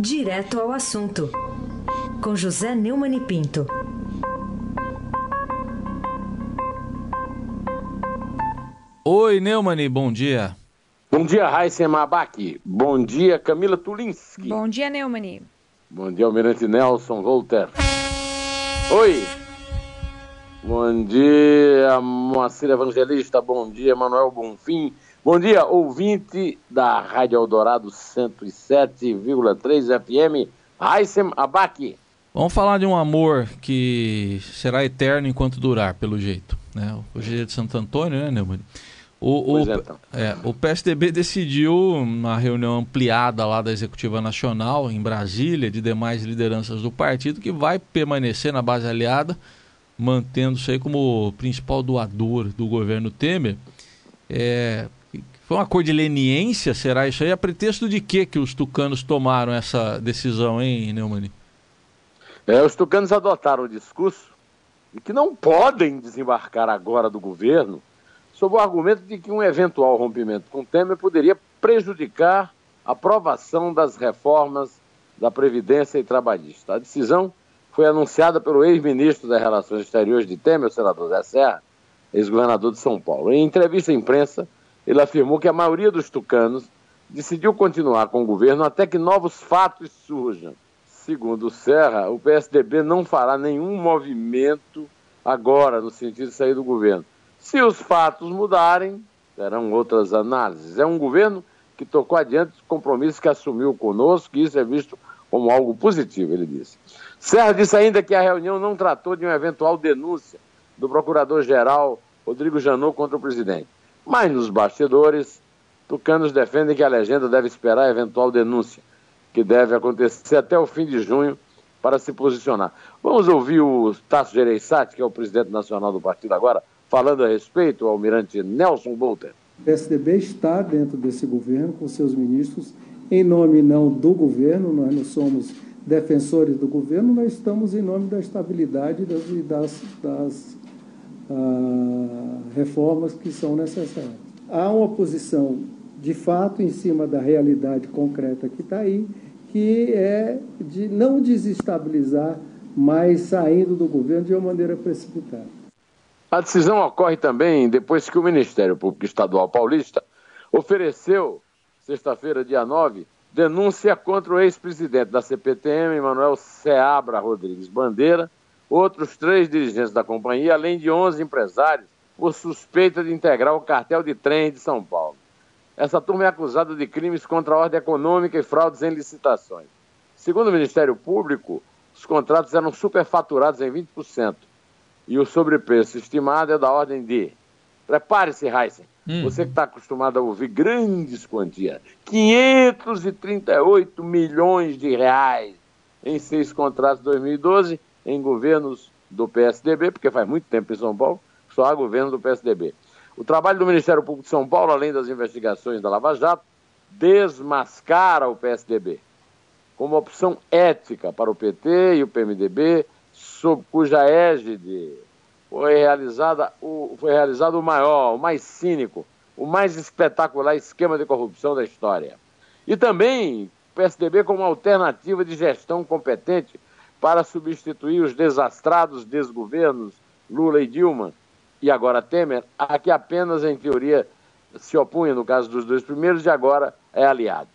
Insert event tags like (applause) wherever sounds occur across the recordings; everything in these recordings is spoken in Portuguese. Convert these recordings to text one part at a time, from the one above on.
Direto ao assunto, com José Neumann e Pinto. Oi, Neumann, bom dia. Bom dia, Raíssa Mabac. Bom dia, Camila Tulinski. Bom dia, Neumann. Bom dia, Almirante Nelson Volter. Oi. Bom dia, Moacir Evangelista. Bom dia, Manuel Bonfim. Bom dia, ouvinte da Rádio Eldorado 107,3 FM, Raissem Abac. Vamos falar de um amor que será eterno enquanto durar, pelo jeito. Né? Hoje é dia de Santo Antônio, né, Neumann? O, o, é, então. é, o PSDB decidiu, uma reunião ampliada lá da Executiva Nacional, em Brasília, de demais lideranças do partido, que vai permanecer na base aliada, mantendo-se aí como principal doador do governo Temer. É, foi uma cor de leniência, será isso aí? A pretexto de que que os tucanos tomaram essa decisão, hein, Neumann? É, os tucanos adotaram o discurso de que não podem desembarcar agora do governo sob o argumento de que um eventual rompimento com Temer poderia prejudicar a aprovação das reformas da Previdência e Trabalhista. A decisão foi anunciada pelo ex-ministro das Relações Exteriores de Temer, o senador Zé Serra, ex-governador de São Paulo. Em entrevista à imprensa, ele afirmou que a maioria dos tucanos decidiu continuar com o governo até que novos fatos surjam. Segundo Serra, o PSDB não fará nenhum movimento agora no sentido de sair do governo. Se os fatos mudarem, terão outras análises. É um governo que tocou adiante os compromissos que assumiu conosco, e isso é visto como algo positivo, ele disse. Serra disse ainda que a reunião não tratou de uma eventual denúncia do procurador-geral Rodrigo Janot contra o presidente. Mas nos bastidores, tucanos defendem que a legenda deve esperar a eventual denúncia, que deve acontecer até o fim de junho, para se posicionar. Vamos ouvir o Tasso Gereissati, que é o presidente nacional do partido agora, falando a respeito, o almirante Nelson Bolter. O PSDB está dentro desse governo, com seus ministros, em nome não do governo, nós não somos defensores do governo, nós estamos em nome da estabilidade e das, das, reformas que são necessárias. Há uma posição, de fato, em cima da realidade concreta que está aí, que é de não desestabilizar, mas saindo do governo de uma maneira precipitada. A decisão ocorre também depois que o Ministério Público Estadual Paulista ofereceu, sexta-feira, dia 9, denúncia contra o ex-presidente da CPTM, Manuel Seabra Rodrigues Bandeira, outros três dirigentes da companhia, além de 11 empresários, por suspeita de integrar o cartel de trem de São Paulo. Essa turma é acusada de crimes contra a ordem econômica e fraudes em licitações. Segundo o Ministério Público, os contratos eram superfaturados em 20% e o sobrepreço estimado é da ordem de. Prepare-se, Heisen. Hum. Você que está acostumado a ouvir grandes quantias: 538 milhões de reais em seis contratos de 2012 em governos do PSDB, porque faz muito tempo em São Paulo, só há governo do PSDB. O trabalho do Ministério Público de São Paulo, além das investigações da Lava Jato, desmascara o PSDB como opção ética para o PT e o PMDB, sob cuja égide foi, realizada o, foi realizado o maior, o mais cínico, o mais espetacular esquema de corrupção da história. E também o PSDB como alternativa de gestão competente para substituir os desastrados desgovernos Lula e Dilma, e agora Temer, a que apenas em teoria se opunha no caso dos dois primeiros e agora é aliado.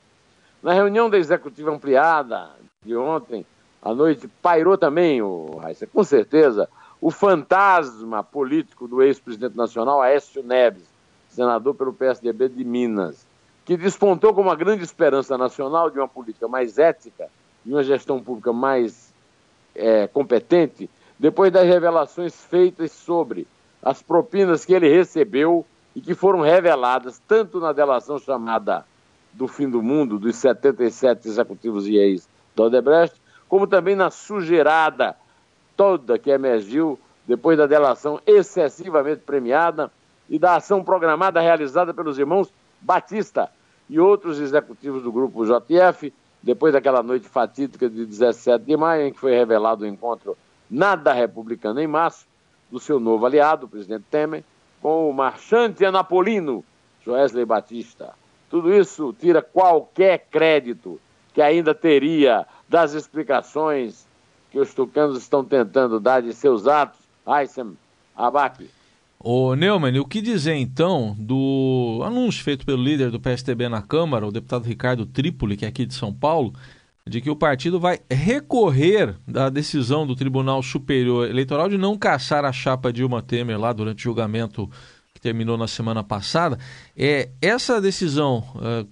Na reunião da executiva ampliada de ontem à noite, pairou também, o com certeza, o fantasma político do ex-presidente nacional, Aécio Neves, senador pelo PSDB de Minas, que despontou como uma grande esperança nacional de uma política mais ética e uma gestão pública mais é, competente, depois das revelações feitas sobre as propinas que ele recebeu e que foram reveladas tanto na delação chamada do fim do mundo, dos 77 executivos e ex da Odebrecht, como também na sujeirada toda que emergiu depois da delação excessivamente premiada e da ação programada realizada pelos irmãos Batista e outros executivos do grupo JF, depois daquela noite fatídica de 17 de maio, em que foi revelado o encontro nada republicano em março do seu novo aliado, o presidente Temer, com o marchante anapolino Joesley Batista. Tudo isso tira qualquer crédito que ainda teria das explicações que os tucanos estão tentando dar de seus atos? Aysen Abac. Ô Neumann, o que dizer então do anúncio feito pelo líder do PSDB na Câmara, o deputado Ricardo Trípoli, que é aqui de São Paulo, de que o partido vai recorrer da decisão do Tribunal Superior Eleitoral de não caçar a chapa Dilma Temer lá durante o julgamento que terminou na semana passada. É, essa decisão é,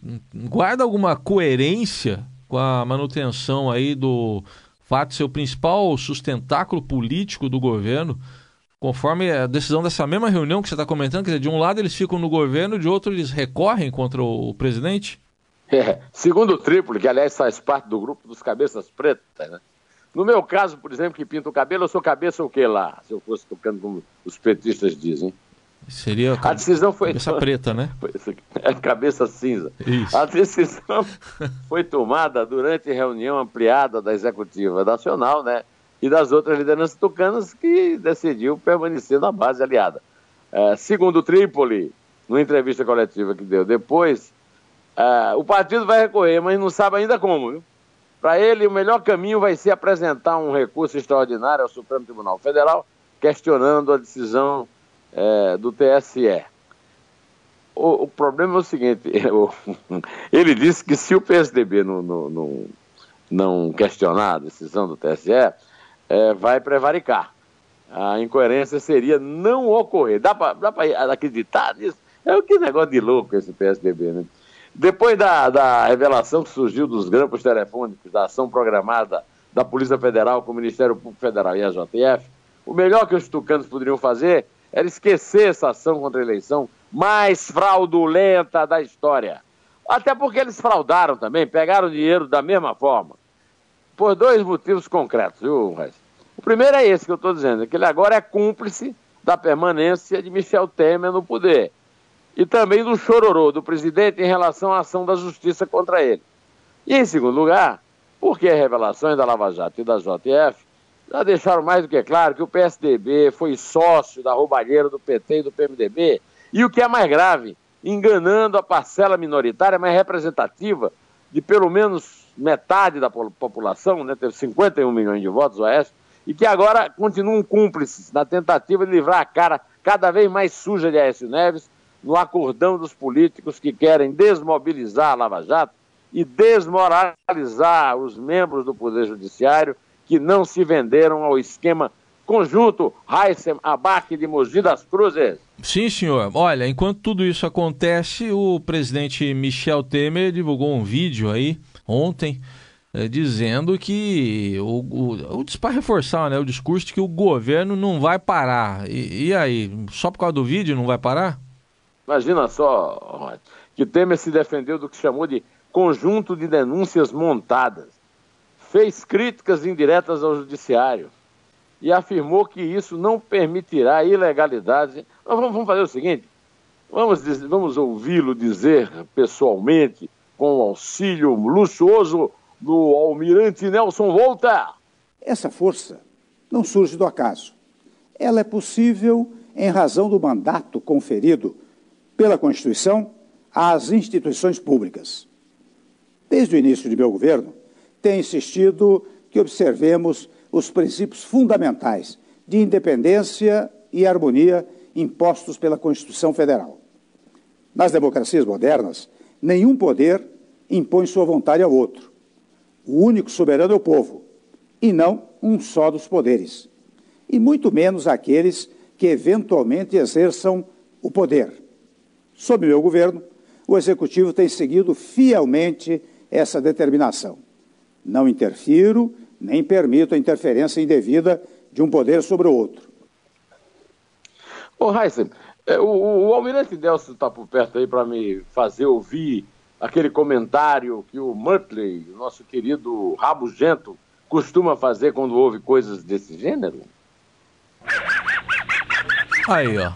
guarda alguma coerência com a manutenção aí do fato ser o principal sustentáculo político do governo? Conforme a decisão dessa mesma reunião que você está comentando, quer dizer, de um lado eles ficam no governo, de outro eles recorrem contra o presidente? É, segundo o Trípoli, que aliás faz parte do grupo dos cabeças pretas, né? No meu caso, por exemplo, que pinta o cabelo, eu sou cabeça o quê lá? Se eu fosse tocando como os petistas dizem. Seria a decisão foi cabeça preta, né? (laughs) É cabeça cinza. Isso. A decisão (laughs) foi tomada durante reunião ampliada da Executiva Nacional, né? E das outras lideranças tucanas que decidiu permanecer na base aliada. É, segundo Trípoli, numa entrevista coletiva que deu depois, é, o partido vai recorrer, mas não sabe ainda como. Para ele, o melhor caminho vai ser apresentar um recurso extraordinário ao Supremo Tribunal Federal, questionando a decisão é, do TSE. O, o, problema é o seguinte: (laughs) ele disse que se o PSDB não, não, não, não questionar a decisão do TSE, é, vai prevaricar. A incoerência seria não ocorrer. Dá para acreditar nisso? É o que negócio de louco esse PSDB, né? Depois da, da revelação que surgiu dos grampos telefônicos da ação programada da Polícia Federal com o Ministério Público Federal e a JF, o melhor que os tucanos poderiam fazer era esquecer essa ação contra a eleição mais fraudulenta da história. Até porque eles fraudaram também, pegaram dinheiro da mesma forma. Por dois motivos concretos, viu, Reis? O primeiro é esse que eu estou dizendo, que ele agora é cúmplice da permanência de Michel Temer no poder. E também do chororô do presidente em relação à ação da justiça contra ele. E em segundo lugar, porque as revelações da Lava Jato e da JF já deixaram mais do que claro que o PSDB foi sócio da roubalheira do PT e do PMDB, e o que é mais grave, enganando a parcela minoritária mais representativa de pelo menos metade da população, né, teve 51 milhões de votos, o Oeste, e que agora continuam cúmplices na tentativa de livrar a cara cada vez mais suja de Aécio Neves no acordão dos políticos que querem desmobilizar a Lava Jato e desmoralizar os membros do Poder Judiciário que não se venderam ao esquema conjunto Heissem Abac de Mogi das Cruzes. Sim, senhor. Olha, enquanto tudo isso acontece, o presidente Michel Temer divulgou um vídeo aí ontem é, dizendo que o, o, o para reforçar né, o discurso de que o governo não vai parar. E, e, aí, só por causa do vídeo não vai parar? Imagina só, que Temer se defendeu do que chamou de conjunto de denúncias montadas, fez críticas indiretas ao judiciário e afirmou que isso não permitirá ilegalidade. Nós vamos, fazer o seguinte: vamos, vamos ouvi-lo dizer pessoalmente, com o auxílio luxuoso do almirante Nelson Volta. Essa força não surge do acaso. Ela é possível em razão do mandato conferido pela Constituição às instituições públicas. Desde o início de meu governo, tenho insistido que observemos os princípios fundamentais de independência e harmonia impostos pela Constituição Federal. Nas democracias modernas, nenhum poder impõe sua vontade ao outro. O único soberano é o povo, e não um só dos poderes, e muito menos aqueles que eventualmente exerçam o poder. Sob meu governo, o Executivo tem seguido fielmente essa determinação. Não interfiro nem permito a interferência indevida de um poder sobre o outro. Ô, Heisen, é, o, o Almirante Delcio está por perto aí para me fazer ouvir aquele comentário que o Murtley, nosso querido rabugento, costuma fazer quando ouve coisas desse gênero? Aí, ó.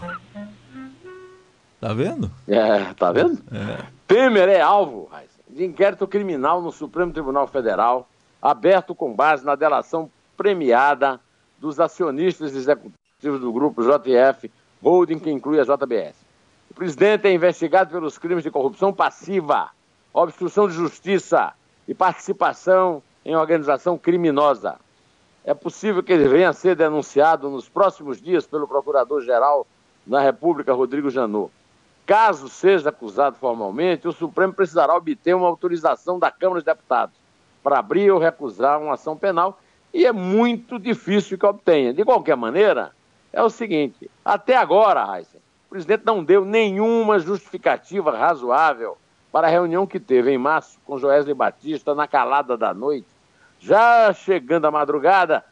Tá vendo? É, tá vendo? É. Temer é alvo de inquérito criminal no Supremo Tribunal Federal, aberto com base na delação premiada dos acionistas executivos do grupo JF Holding, que inclui a JBS. O presidente é investigado pelos crimes de corrupção passiva, obstrução de justiça e participação em organização criminosa. É possível que ele venha a ser denunciado nos próximos dias pelo Procurador-Geral da República, Rodrigo Janot. Caso seja acusado formalmente, o Supremo precisará obter uma autorização da Câmara dos Deputados para abrir ou recusar uma ação penal e é muito difícil que obtenha. De qualquer maneira, é o seguinte: até agora, Heisen, o presidente não deu nenhuma justificativa razoável para a reunião que teve em março com Joesley Batista na calada da noite, já chegando a madrugada,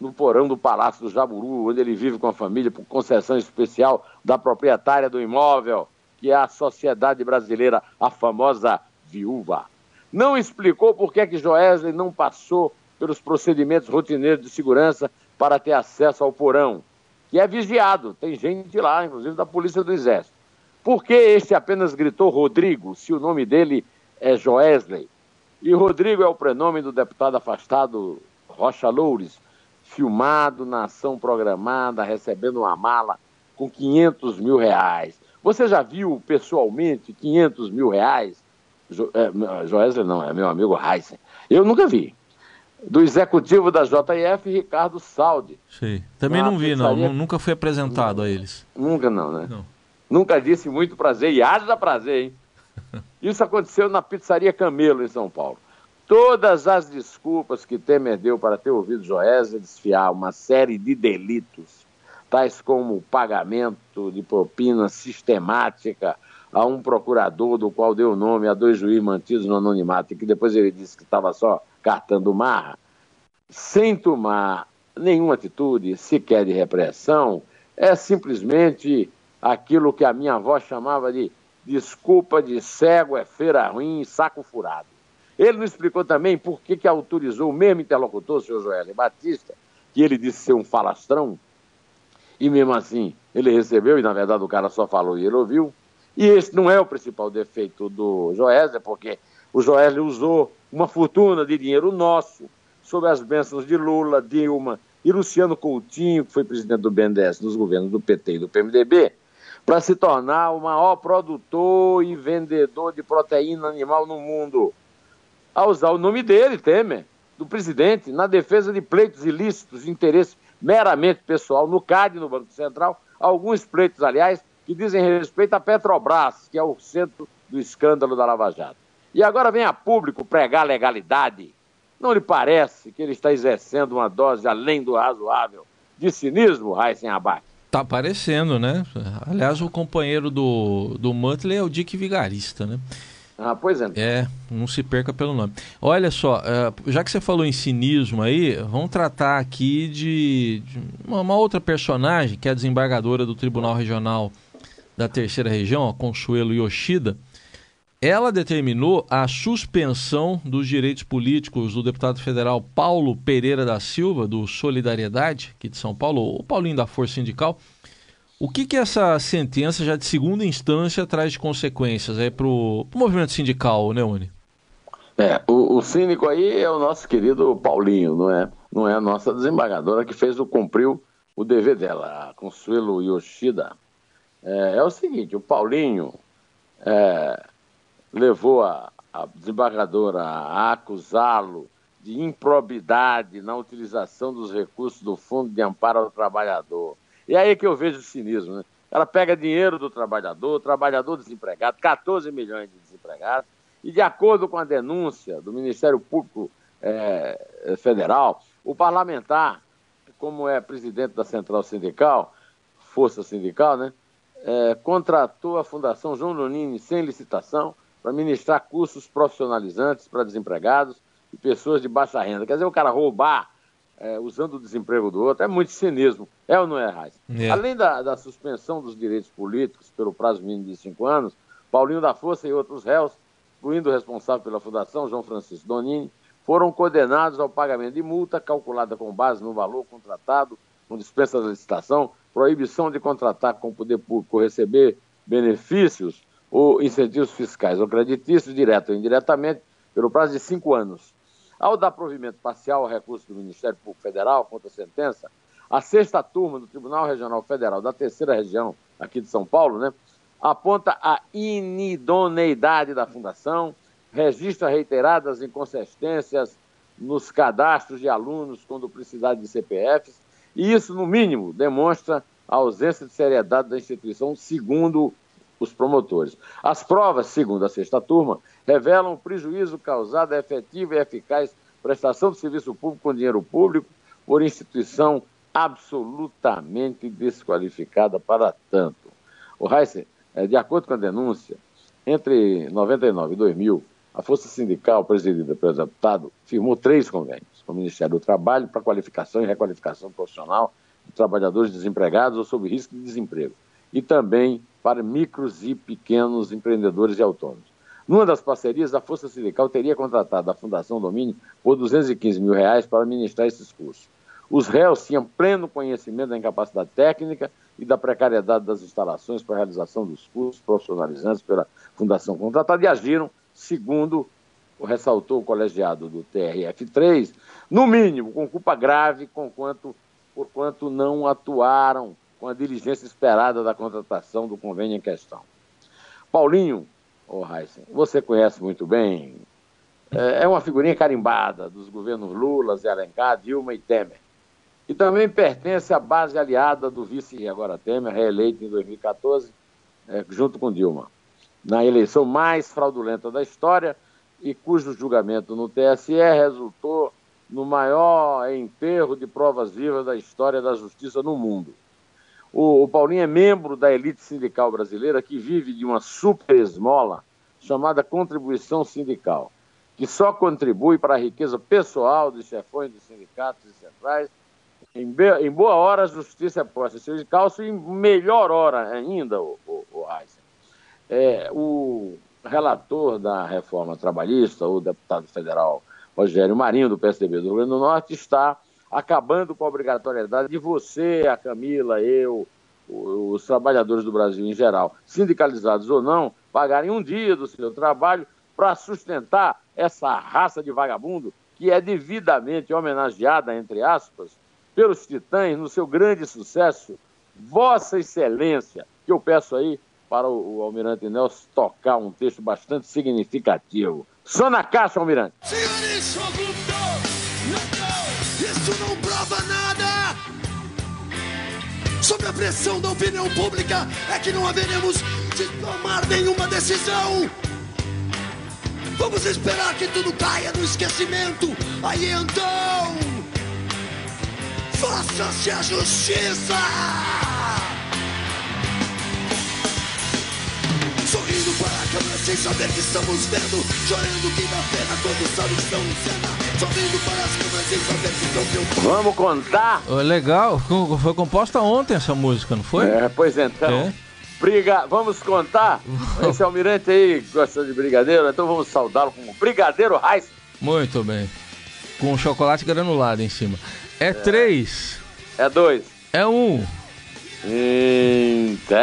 no porão do Palácio do Jaburu, onde ele vive com a família por concessão especial da proprietária do imóvel, que é a Sociedade Brasileira, a famosa viúva. Não explicou por que, é que Joesley não passou pelos procedimentos rotineiros de segurança para ter acesso ao porão, que é vigiado. Tem gente lá, inclusive da Polícia do Exército. Por que este apenas gritou Rodrigo, se o nome dele é Joesley? E Rodrigo é o prenome do deputado afastado Rocha Loures, filmado na ação programada, recebendo uma mala com 500 mil reais. Você já viu pessoalmente 500 mil reais? Jo, é, Joesley não, é meu amigo Heisen. Eu nunca vi. Do executivo da JF, Ricardo Saldi. Sim. Também não vi, não. Nunca fui apresentado a eles. Nunca não, né? Não. Nunca disse muito prazer, e haja prazer, hein? (laughs) Isso aconteceu na Pizzaria Camelo, em São Paulo. Todas as desculpas que Temer deu para ter ouvido Joésia desfiar uma série de delitos, tais como o pagamento de propina sistemática a um procurador do qual deu nome a dois juízes mantidos no anonimato e que depois ele disse que estava só cartando marra, sem tomar nenhuma atitude sequer de repressão, é simplesmente aquilo que a minha avó chamava de desculpa de cego é feira ruim, saco furado. Ele não explicou também por que, que autorizou o mesmo interlocutor, o senhor Joel Batista, que ele disse ser um falastrão, e mesmo assim ele recebeu, e na verdade o cara só falou e ele ouviu. E esse não é o principal defeito do Joésia, porque o Joésia usou uma fortuna de dinheiro nosso, sob as bênçãos de Lula, Dilma e Luciano Coutinho, que foi presidente do BNDES nos governos do PT e do PMDB, para se tornar o maior produtor e vendedor de proteína animal no mundo a usar o nome dele, Temer, do presidente, na defesa de pleitos ilícitos de interesse meramente pessoal no CAD, no Banco Central, alguns pleitos, aliás, que dizem respeito à Petrobras, que é o centro do escândalo da Lava Jato. E agora vem a público pregar legalidade. Não lhe parece que ele está exercendo uma dose além do razoável de cinismo, Raíssen Abac? Tá aparecendo, né? Aliás, o companheiro do, do Muttley é o Dick Vigarista, né? Ah, pois é. É, não se perca pelo nome. Olha só, é, já que você falou em cinismo aí, vamos tratar aqui de, de uma, outra personagem, que é a desembargadora do Tribunal Regional da Terceira Região, a Consuelo Yoshida. Ela determinou a suspensão dos direitos políticos do deputado federal Paulo Pereira da Silva, do Solidariedade, aqui de São Paulo, o Paulinho da Força Sindical, o que, que essa sentença, já de segunda instância, traz de consequências para o movimento sindical, né, Uni? É, o, o cínico aí é o nosso querido Paulinho, não é? Não é a nossa desembargadora que fez o cumpriu o dever dela, a Consuelo Yoshida. É, é o seguinte, o Paulinho é, levou a, a desembargadora a acusá-lo de improbidade na utilização dos recursos do Fundo de Amparo ao Trabalhador. E aí que eu vejo o cinismo, né? Ela pega dinheiro do trabalhador, trabalhador desempregado, 14 milhões de desempregados, e de acordo com a denúncia do Ministério Público é, Federal, o parlamentar, como é presidente da Central Sindical, Força Sindical, né, é, contratou a Fundação João Nonini sem licitação para ministrar cursos profissionalizantes para desempregados e pessoas de baixa renda. Quer dizer, o cara roubar é, usando o desemprego do outro, é muito cinismo. É ou não é, Raiz? É. Além da, da, suspensão dos direitos políticos pelo prazo mínimo de cinco anos, Paulinho da Força e outros réus, incluindo o responsável pela fundação, João Francisco Donini, foram condenados ao pagamento de multa calculada com base no valor contratado, com dispensa da licitação, proibição de contratar com o poder público receber benefícios ou incentivos fiscais ou creditícios, direto ou indiretamente, pelo prazo de cinco anos. Ao dar provimento parcial ao recurso do Ministério Público Federal contra a sentença, a sexta turma do Tribunal Regional Federal da terceira região aqui de São Paulo, né, aponta a inidoneidade da fundação registra reiteradas inconsistências nos cadastros de alunos com duplicidade de CPFs, e isso, no mínimo, demonstra a ausência de seriedade da instituição, segundo os promotores. As provas, segundo a sexta turma, revelam o prejuízo causado à efetiva e eficaz prestação de serviço público com dinheiro público por instituição absolutamente desqualificada para tanto. O Heisen, é, de acordo com a denúncia, entre 99 e 2000, a Força Sindical, presidida pelo deputado, firmou três convênios com o Ministério do Trabalho para qualificação e requalificação profissional de trabalhadores desempregados ou sob risco de desemprego, e também para micros e pequenos empreendedores e autônomos. Numa das parcerias, a Força Sindical teria contratado a Fundação Domínio por 215 mil reais para ministrar esses cursos. Os réus tinham pleno conhecimento da incapacidade técnica e da precariedade das instalações para a realização dos cursos profissionalizantes pela Fundação contratada e agiram, segundo ressaltou o colegiado do TRF3, no mínimo com culpa grave, com quanto, por quanto não atuaram com a diligência esperada da contratação do convênio em questão. Paulinho, oh você conhece muito bem, é, é uma figurinha carimbada dos governos Lula, Zé Alencar, Dilma e Temer. E também pertence à base aliada do vice agora Temer, reeleito em 2014, é, junto com Dilma, na eleição mais fraudulenta da história e cujo julgamento no TSE resultou no maior enterro de provas vivas da história da justiça no mundo. O, o Paulinho é membro da elite sindical brasileira que vive de uma super esmola chamada contribuição sindical, que só contribui para a riqueza pessoal dos chefões dos sindicatos e centrais. Em, em boa hora, a justiça é posta seu calço, e em melhor hora ainda, o, o, o É, o relator da reforma trabalhista, o deputado federal Rogério Marinho, do PSDB do Rio Grande do Norte, está acabando com a obrigatoriedade de você, a Camila, eu, os trabalhadores do Brasil em geral, sindicalizados ou não, pagarem um dia do seu trabalho para sustentar essa raça de vagabundo que é devidamente homenageada, entre aspas, pelos titãs no seu grande sucesso, Vossa Excelência, que eu peço aí para o, Almirante Nelson tocar um texto bastante significativo. Só na caixa, Almirante. Senhores, Sob a pressão da opinião pública, é que não haveremos de tomar nenhuma decisão. Vamos esperar que tudo caia no esquecimento. Aí então, faça-se a justiça. Sem saber que estamos vendo Chorando sabem estão em cena Sorrindo para as câmeras sem saber que estão vendo Vamos contar? Oh, legal, foi composta ontem essa música, não foi? É, pois então é. Briga... Vamos contar? Esse almirante aí gosta de brigadeiro, então vamos saudá-lo como Brigadeiro Raiz. Muito bem. Com chocolate granulado em cima. É, é. três. É dois. É um. Então...